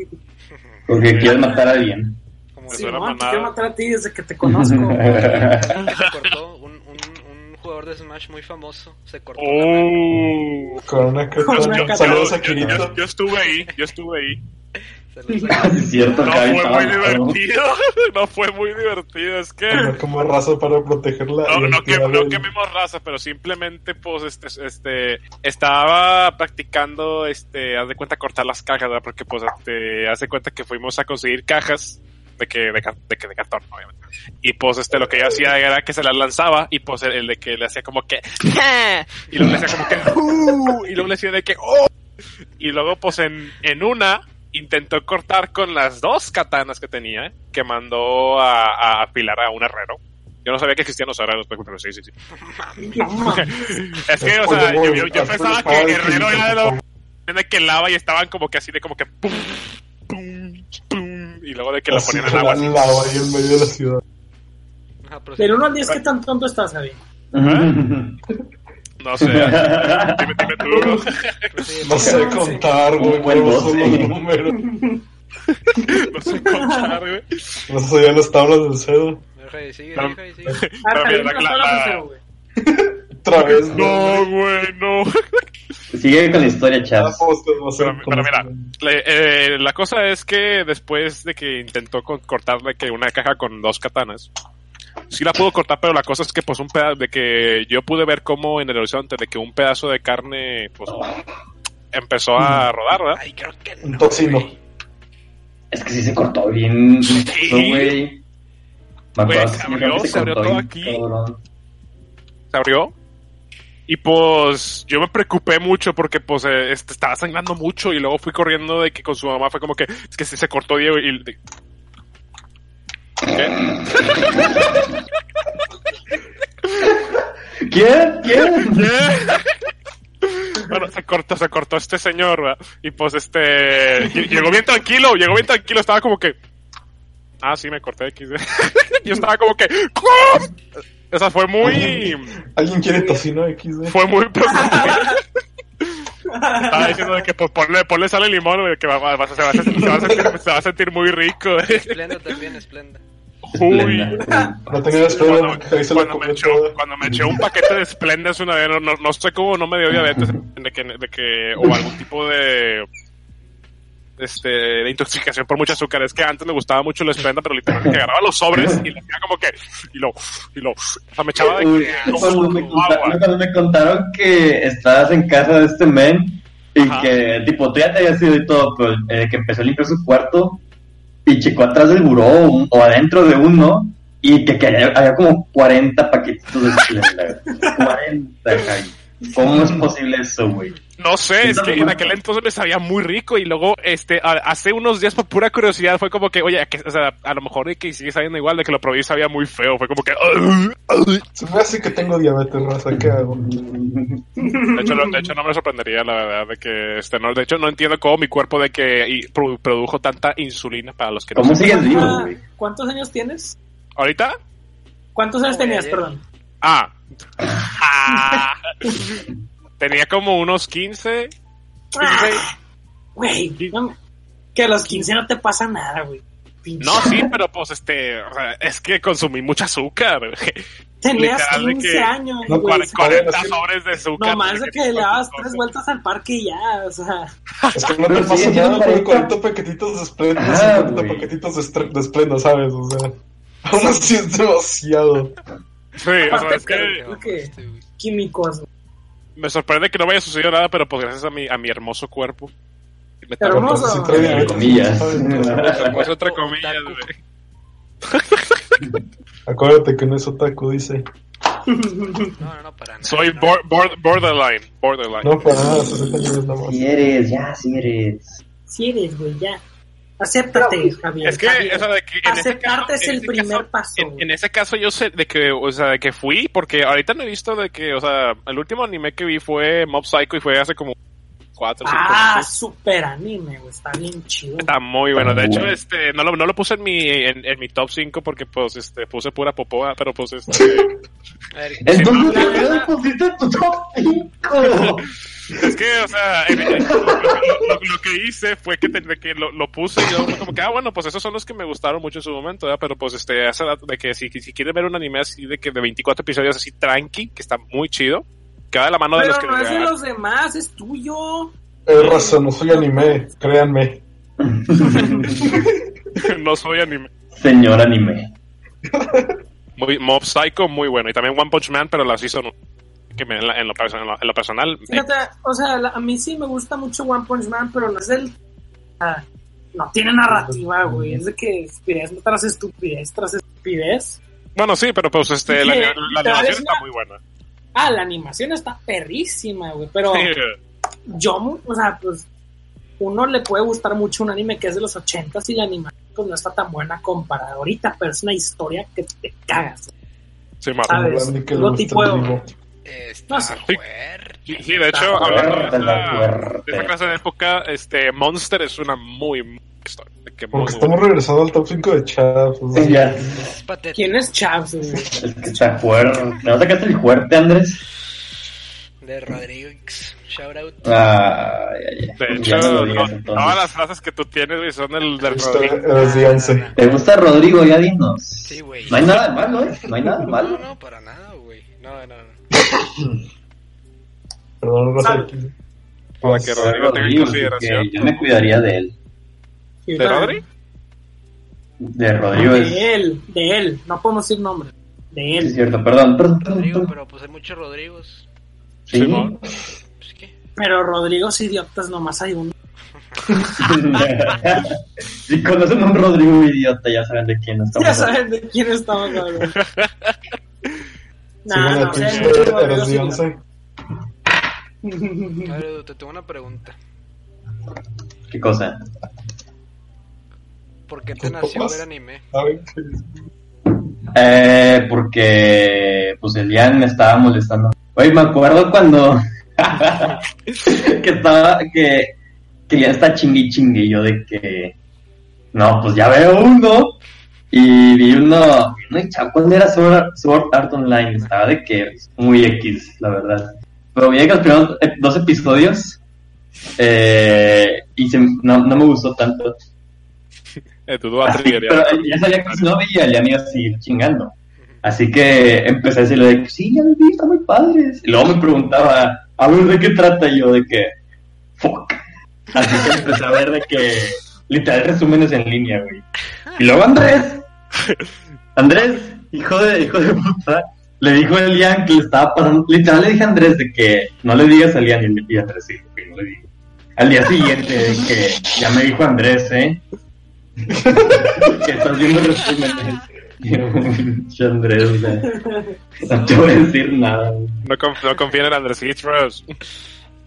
Porque quieres matar a alguien. Como Sí, no, te quiero matar a ti desde que te conozco. que se cortó, un jugador de Smash muy famoso, se cortó. ¡Oh! Con una katana. Saludos a Yo, Kirito. yo- yo estuve ahí, yo estuve ahí. Es cierto, No fue muy divertido, no fue muy divertido, es que... Como, como raza para proteger la No, no, que, no quememos raza, pero simplemente, pues, este, este, estaba practicando, este, haz de cuenta cortar las cajas, ¿verdad? Porque, pues, este, haz de cuenta que fuimos a conseguir cajas de que, de, que de cartón, obviamente. Y, pues, este, lo que yo hacía era que se las lanzaba y, pues, el, el de que le hacía como que, y luego le hacía como que, "Uh", y luego le hacía de que, oh, Y luego, pues en, en una, intentó cortar con las dos katanas que tenía, que mandó a, a afilar a un herrero. Yo no sabía que existían los herreros, pero sí, sí, sí. Es que, o sea, yo, yo- yo pensaba que herrero era de los de que lava y estaban como que así de como que pum, y luego de que lo ponían en agua ahí en medio de la ciudad. Ajá, pero sí. Del 1 al 10, ¿qué tan tonto estás, Javi? No sé, dime, dime tú. Sí, No sé contar, güey. Buen no doce. los números. No sé contar, güey. No sé ya las tablas del cedo. La- la cero, güey. Otra vez, No, güey, no. Sigue con la historia, chat. ¿cómo usted va a ser? Pero, pero mira, le- eh, la cosa es que después de que intentó co- cortarle que una caja con dos katanas, sí la pudo cortar, pero la cosa es que pues un pedazo de que yo pude ver como en el horizonte de que un pedazo de carne pues empezó a rodar, ¿verdad? Ay, creo que Un no, tocino. güey. Es que sí se cortó bien. Sí. No, güey. Acuerdo se abrió, sí se abrió todo aquí. cabrón. Se abrió. Y pues yo me preocupé mucho porque pues eh, este, estaba sangrando mucho y luego fui corriendo de que con su mamá fue como que es que se cortó Diego y... de- ¿Qué? ¿Quién? ¿Quién? Bueno, se cortó, se cortó este señor, ¿verdad? Y pues este, ll- llegó bien tranquilo, llegó bien tranquilo, estaba como que, ah, sí, me corté X. Yo estaba como que, ¿cómo? O sea, fue muy, ¿Alguien quiere tocino XD? fue muy preocupante. Estaba diciendo de que pues ponle, ponle sal y limón, güey, que va, va- va- se, va a sentir, se, va a sentir, se va a sentir muy rico. Esplenda también, esplenda. Uy. No tenía la cuando me toda. cuando me eché un paquete de Splendas una vez, no, no, no sé cómo no me dio diabetes de que, de que, o algún tipo de, este, de intoxicación por mucho azúcar. Es que antes me gustaba mucho el Splenda, pero literalmente agarraba los sobres y le hacía como que, y lo, y lo, o sea, me echaba de que, cuando, me contaron, cuando me contaron que estabas en casa de este men y Ajá. que, tipo, tú ya te habías ido y todo, pero eh, que empezó a limpiar su cuarto y checó atrás del buró o, o adentro de uno y que, que había, había como 40 paquetitos de Splenda. 40, Javi. ¿Cómo es posible eso, güey? No sé, es que en aquel entonces me sabía muy rico y luego, este, a- hace unos días por pura curiosidad fue como que, oye, que, o sea, a lo mejor de que sigue sabiendo igual, de que lo probé y sabía muy feo, fue como que, Se me hace que tengo diabetes, raza. ¿Qué hago? De hecho, no, de hecho, no me sorprendería, la verdad, de que, este, no, de hecho, no entiendo cómo mi cuerpo de que produjo tanta insulina para los que no ¿Cómo sigues vivo, Ah, güey? ¿Cuántos años tienes? ¿Ahorita? ¿Cuántos años tenías, ayer. perdón? Ah. Ah. Tenía como unos 15. 16. Ah, Güey, no- que a los 15 no te pasa nada, güey. No, sí, pero pues, este, es que consumí mucha azúcar. güey. Tenías literal de 15 que- años, No, güey. cuare- 40 es que- sobres de azúcar. Nomás de de que le dabas tres vueltas al parque y ya, o sea. Es que no te pasa siguen nada con 40. 40 paquetitos de Splenda, Ah, 50 güey. paquetitos de, estre- de Splenda, ¿sabes? O sea, aún así es demasiado. Sí, o sea, es que que-. Químicos. me sorprende que no me haya sucedido nada, pero pues gracias a mi, a mi hermoso cuerpo. Me Hermoso. Pues, Entre comillas. Pues entre comillas, güey. Acuérdate que no es otaku, dice. No, no, no, para nada. Soy no. bor- bor- borderline. Borderline. No, para nada, 60 años nada más. Si eres, ya, si eres. Si eres, güey, ya. Acéptate, Javier. Es que, Javier. o sea, de que en ese Aceptarte caso- es en el ese primer caso- paso. En, ese caso yo sé de que, o sea, de que fui, porque ahorita no he visto de que, o sea, el último anime que vi fue Mob Psycho y fue hace como cuatro o cinco Ah, meses. super anime. Está bien chido. Está muy bueno. De hecho, este, no lo, no lo puse en mi, en, en mi top 5 porque, pues, este, puse pura popoa, pero pues, este, Entonces, ¿por qué pusiste tu top 5? es que, o sea, en- en- lo, lo- lo que hice fue que, te- de que lo, lo puse y yo fue como que, ah, bueno, pues esos son los que me gustaron mucho en su momento, ¿verdad? Pero pues, este, hace de que si, si quieren ver un anime así de que de 24 episodios así tranqui, que está muy chido, queda de la mano de Pero los que no es de los demás, es tuyo. Eh, raza, no soy anime, créanme. no soy anime. Señor anime. Muy, Mob Psycho, muy bueno. Y también One Punch Man, pero la season que me, en, la- en lo, perso- en lo- en lo personal, eh, Fíjate, o sea, la- a mí sí me gusta mucho One Punch Man, pero no es del. ah, no tiene narrativa, güey. Es de que estupidez tras estupidez tras estupidez. bueno, sí, pero pues, este, la, animación está una- muy buena. Ah, la animación está perrísima, güey. Pero yo, o sea, pues uno le puede gustar mucho un anime que es de los ochentas y la animación pues no está tan buena comparada ahorita, pero es una historia que te cagas. Sí. ¿Sabes? Lo tipo el de- vivo. Está No sé. fuerte. Sí, sí, de hecho, hablando de la de esa clase de época, este, Monster es una muy, muy historia. Que muy, Porque muy estamos regresando al top 5 de chavos. Sí, ya. Es. ¿Quién es Chaps? Es que está fuerte. ¿No sacaste el fuerte, Andrés? De Rodrigo X. Shout out. Ah, De hecho, no no- todas las frases que tú tienes, güey, son el del Esto Rodrigo. es de 11. ¿Te gusta Rodrigo? Ya dinos. Sí, güey. No hay nada de malo, ¿eh? No hay nada de No, malo. no, para nada, güey. No, no, no. Perdón. Sal. aquí. Para que Rodrigo tenga en consideración. yo me cuidaría de él. ¿De Rodri? De Rodrigo. De él, de él, no podemos decir nombre. De Sí, es él. cierto, perdón, perdón, perdón. Rodrigo, perdón. pero pues hay muchos Rodrigos. Sí. Pues qué. Pero Rodrigos idiotas nomás hay uno. si conocen a un Rodrigo idiota, ya saben de quién estamos Ya saben de quién estamos hablando. Nah, no, de Eros Rodrigos de 11. idiotas. A ver, te tengo una pregunta. ¿Qué cosa? ¿Por qué te ¿Qué nació ver anime? Ay, Eh, porque pues Elian me estaba molestando. Oye, me acuerdo cuando que estaba que que ya está chingui chingue yo de que no, pues ya veo uno y vi uno, chavo, ¿cuándo era Sword, Sword Art Online? Estaba de que muy X, la verdad. Pero vi que los primeros dos episodios eh, y se- no, no me gustó tanto. Eh, tu duda Así, trigger, ya. pero ya sabía que si no veía, ya me iba a seguir chingando. Así que empecé a decirle de que sí, ya lo vi, está muy padres. Y luego me preguntaba, a ver, ¿de qué trata? Y yo de que, fuck. Así que empecé a ver de que, literal, resúmenes en línea, güey. Y luego Andrés, Andrés, hijo de, hijo de puta, le dijo a Elian que le estaba pasando, literal le dije a Andrés de que no le digas a Elian y, y Andrés sí, que no le digo. Al día siguiente de que ya me dijo Andrés, ¿eh? que estás viendo resúmenes. Y yo, "Pinche Andrés, o sea, no te voy a decir nada. güey. No, conf- no confíen en Andrés Hitros.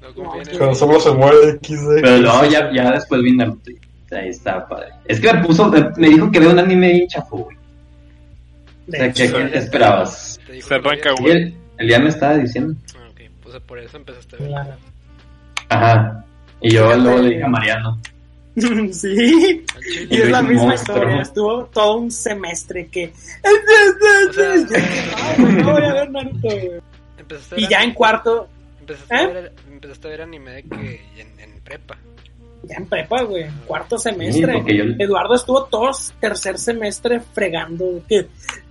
No confíen en Cuando solo se muere XD. Pero luego ya, ya después vi Naruto. Ahí está, padre. Es que me puso, me, dijo que veo un anime bien chafo, güey. O sea, ¿qué, qué esperabas? Se arranca, veías- Y el, el día me estaba diciendo. Ah, ok. Pues por eso empezaste a ver. claro. Ajá. Y yo luego le dije a Mariano. sí. Y es la misma Monstruo. historia. Estuvo todo un semestre que. O sea, Ah, pues no voy a ver Naruto, güey. Empezaste a Y ya en cuarto, Empezaste, a ¿Eh? ver, empezaste a ver anime de que en, en prepa. Ya en prepa, güey, en cuarto semestre. yo- Eduardo estuvo todo tercer semestre fregando que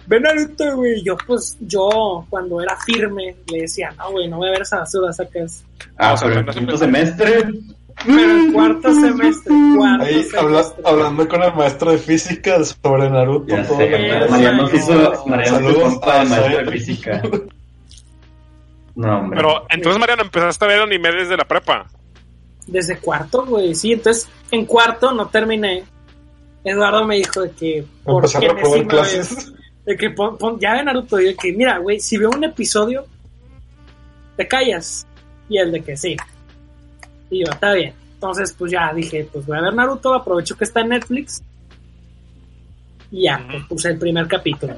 ve Naruto, güey. Yo, pues, yo cuando era firme le decía, no, güey, no voy a ver esa basura, sacas. Ah, O sea, pero en quinto semestre. Pero en cuarto semestre, cuarto Ahí habla- semestre. hablando con el maestro de física sobre Naruto. Ya todo sé, Mariano hizo. Mariano compa de a maestro de física. No, hombre. Pero entonces, Mariano, empezaste a ver anime desde la prepa. Desde cuarto, güey, sí. Entonces, en cuarto no terminé. Eduardo me dijo de que. ¿Por a qué clases. De que pon, pon- ya ve Naruto. Y de que, mira, güey, si veo un episodio, te callas. Y el de que sí. Y yo, está bien. Entonces, pues ya dije, pues voy a ver Naruto. Aprovecho que está en Netflix. Y ya, pues, puse el primer capítulo.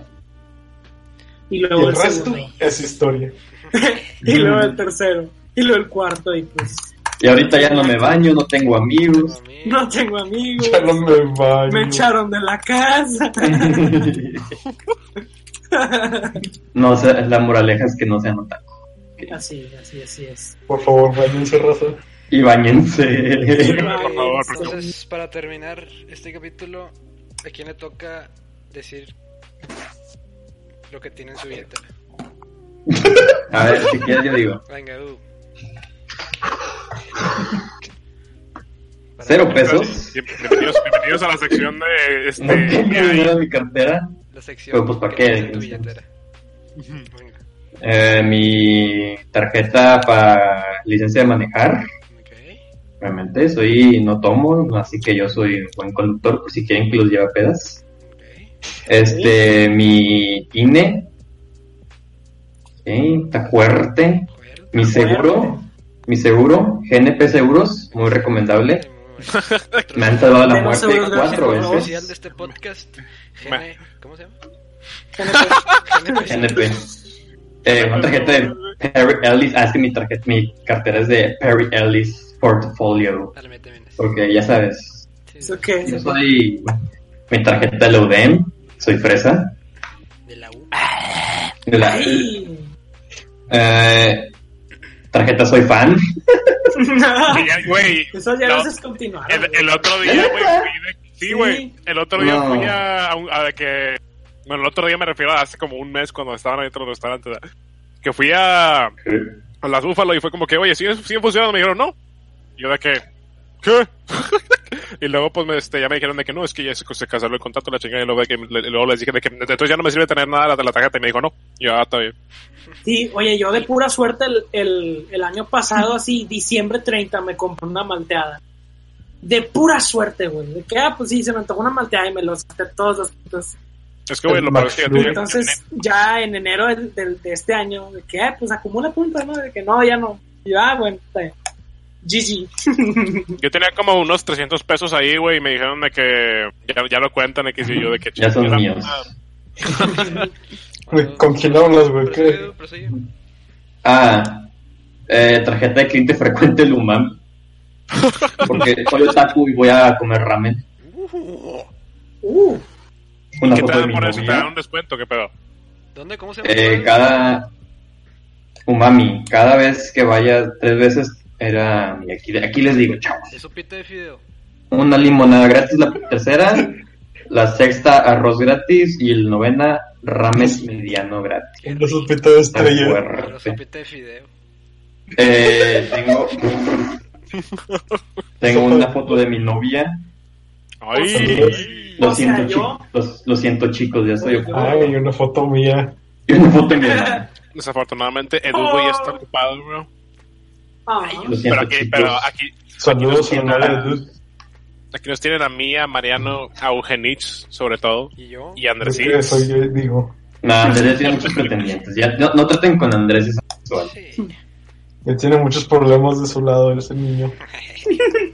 Y Y luego el el resto segundo. es historia. Y luego el tercero. Y luego el cuarto. Y pues, Y ahorita ya no me baño, no tengo amigos. No tengo amigos. Ya no me baño. Me echaron de la casa. no, o sea, la moraleja es que no sean otaku. Así, así, así es. Por favor, bañense, raza. Y bañense. Por favor, Entonces, para terminar este capítulo, ¿a quién le toca decir lo que tiene en su billetera? A ver, si quieres yo digo. Venga, Edu. Cero pesos. Bienvenidos, bienvenidos a la sección de este. No tengo ¿qué hay? dinero en mi cartera. La sección. Pero, pues, ¿para qué? tu billetera. Eh, mi tarjeta para licencia de manejar. ok. Realmente soy, no tomo, así que yo soy buen conductor, por si quieren que los lleve a pedas. ok. Este, mi INE. Sí, está fuerte. Mi seguro. Mi seguro, GNP Seguros, muy recomendable. Me han salvado la muerte cuatro veces. de este podcast. ¿Cómo se llama? GNP. GNP. Eh, una tarjeta de Perry Ellis. Ah, es que mi tarjeta, mi cartera es de Perry Ellis Portfolio. Porque ya sabes, Sí, ¿Eso qué? yo soy mi tarjeta de la UDEM, soy fresa. De la U. De la, eh, tarjeta soy fan. Ya, Güey, Eso ya no, no, es continuar. el, el otro día, güey, fui de- sí, Sí. güey, el otro día No. fui a, a, un- a de que, bueno, el otro día me refiero a hace como un mes cuando estaban ahí otros restaurantes, ¿verdad? que fui a, a las Búfalo y fue como que, oye, ¿siguen, siguen funcionando? Me dijeron, no. Y yo de que, ¿qué? y luego pues me, este, ya me dijeron de que no, es que ya se, se canceló el contrato, la chingada, y luego, de que, le- luego les dije de que entonces ya no me sirve tener nada de la tarjeta y me dijo, no. Y yo, ah, está bien. Sí, oye, yo de pura suerte el, el, el año pasado, así, diciembre 30, me compré una malteada. De pura suerte, güey. De que, ah, pues sí, se me antojó una malteada y me lo saqué todos los puntos. Es que, güey, lo ya te- Entonces, ya en enero del, del- de este año, de que, ah, pues acumula puntos, ¿no? De que no, ya no. Y yo, ah, bueno, está bien. GG. Yo tenía como unos 300 pesos ahí, güey, y me dijeron de que ya, ya lo cuentan, y que yo de que Ya son chingada míos. puta. Güey, ¿Con quién hablas, güey? Ah, eh, tarjeta de cliente frecuente el umami. Porque soy otaku y voy a comer ramen. Uh, Una ¿Qué te foto de dan por eso? ¿Te dan un descuento? ¿Qué pedo? ¿Dónde? ¿Cómo se llama? Eh, cada umami, cada vez que vaya tres veces era y aquí, aquí les digo, chavos. Es sopita de fideo. Una limonada gratis la tercera, la sexta arroz gratis y el novena ramen mediano gratis. Una sopita de estrella. Fuerte. sopita de fideo. Eh, tengo tengo una foto de mi novia. Ay, Lo siento, chicos. Los, lo siento, chicos, ya estoy ocupado. Ay, una foto mía. Y una foto de mi hermana. desafortunadamente, Edu güey, está ocupado, bro. Ah, Pero aquí, pero aquí, Saludos Aquí nos aquí nos tienen a mí, a Mariano, a Eugenich, sobre todo, ¿Y yo? y Andrés. soy yo, digo. No, Andrés tiene muchos pretendientes. Ya, no, no traten con Andrés es sexual. Sí. Ya tiene muchos problemas de su lado ese niño.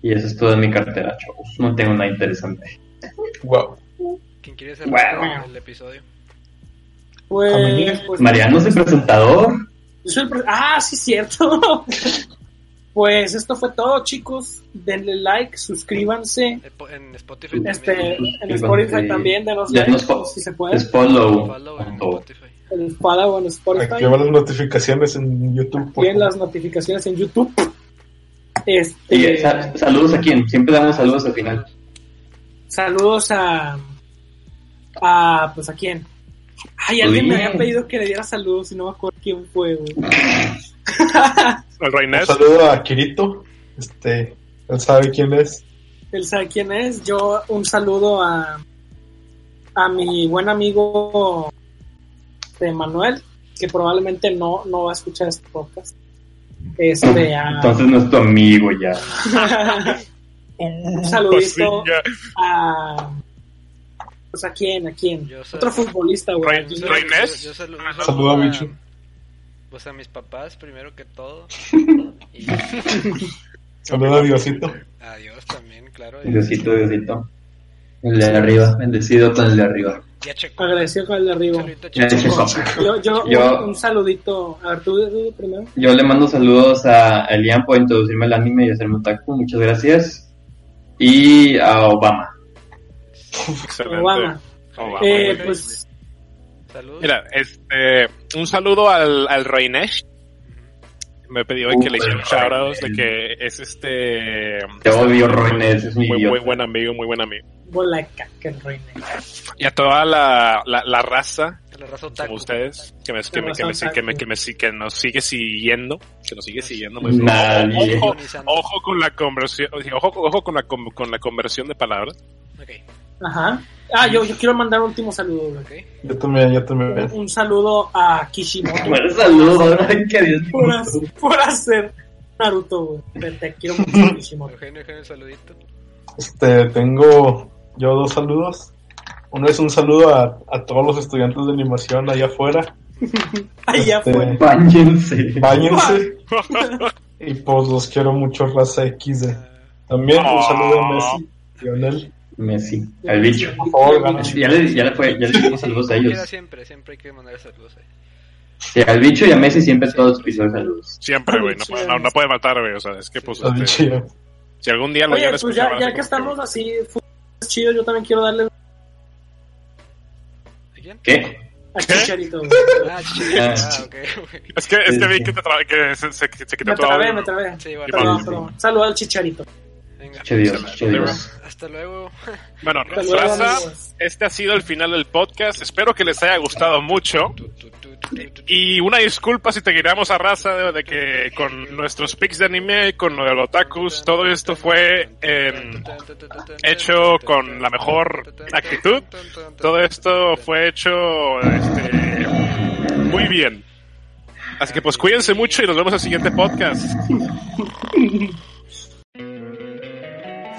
Y eso es todo en mi cartera, chavos. No tengo nada interesante. Wow. ¿Quién quiere ser Bueno. el episodio? pues, pues Mariano es el presentador. Yo soy el pre- ah, sí, cierto. pues esto fue todo, chicos. Denle like, suscríbanse. En Spotify Este, también. en Spotify también, denos Ya like, fo- si se puede. Follow. Follow en. Spotify. El follow en Spotify. Activa las notificaciones en YouTube. Activen las notificaciones en YouTube. Este, Y sa- saludos a quién. Siempre damos saludos al final. saludos a, a, pues a quién. Ay, alguien me había pedido que le diera saludos y no me acuerdo quién fue, güey. El Rey Un Ness. saludo a Kirito. Este, él sabe quién es. Él sabe quién es. Yo un saludo a, a mi buen amigo de Manuel, que probablemente no, no va a escuchar este podcast. Este, a, Entonces no es tu amigo ya. un saludito Cosilla. a, pues a quién, a quién. Otro futbolista, güey. Yo Saludo a Michu. Pues a mis papás, primero que todo. Y Saludo a Diosito. a Dios también, claro. Diosito, Diosito. El de arriba. Bendecido con el de arriba. Ya checo. Agradecido con el de arriba. Ya, checo. chico. Yo, yo, Yo- Un, un saludito. A ver, tú, tú primero. Yo le mando saludos a Elian por introducirme al anime y hacerme otaku. Muchas gracias. Y a Obama. Excelente. Obama. Obama, Eh, pues Saludos. Mira, este, un saludo al, al Rey Ness. Me pidió que le hiciera un shoutout de que es este. Te odio, Roines. Es mi Muy, muy buen amigo, muy buen amigo. bola caca el reine. Y a toda la, la, la raza, la raza otaku. como ustedes, que, me, que, me, que, me, que, me, que, me, que nos sigue siguiendo, que nos sigue siguiendo. Muy Nadie. Ojo, ojo con la conversión, ojo, ojo con, la, con, con la conversión de palabras. Ok, Ajá. Ah, yo, yo quiero mandar un último saludo. güey. ok. Yo también, yo también. Un, un saludo a Kishimoto. Buen saludo, ahora que Dios por, hacer- por hacer Naruto, güey. Te, quiero mucho, Kishimoto. Eugenio, Eugenio, saludito. Este, tengo yo dos saludos. Uno es un saludo a, a todos los estudiantes de animación allá afuera. Ya Este, fue. Báñense. Báñense. y pues los quiero mucho, raza XD. También un saludo a Messi, Lionel. Messi. Al bicho. Por favor. Ya le, ya le fue, ya le dimos saludos a ellos. siempre, siempre hay que mandar saludos ahí. Sí, al bicho y a Messi siempre todos episodios saludos. Siempre, güey. No, puede- no, no puede matar, güey. O sea, es que, pues, este, si algún día lo Oye, a pues ya, a ya que estamos así, fu- chido, yo también quiero darle ¿A quién? ¿Qué? a Chicharito. Ah, chido. Ah. Ah, ok, ok. Es que, es Sí, que vi que, te tra- que se, se, se quitó Me todo. trabé, me trabé. Sí, bueno. Saludos al Chicharito. Venga. Che Dios, che Dios. Hasta luego. Bueno, Hasta raza, este ha sido el final del podcast. Espero que les haya gustado mucho. Y una disculpa si te guiamos a raza de, de que con nuestros pics de anime, con lo de los otakus, todo esto fue em, hecho con la mejor actitud. Todo esto fue hecho este, muy bien. Así que pues cuídense mucho y nos vemos en el siguiente podcast.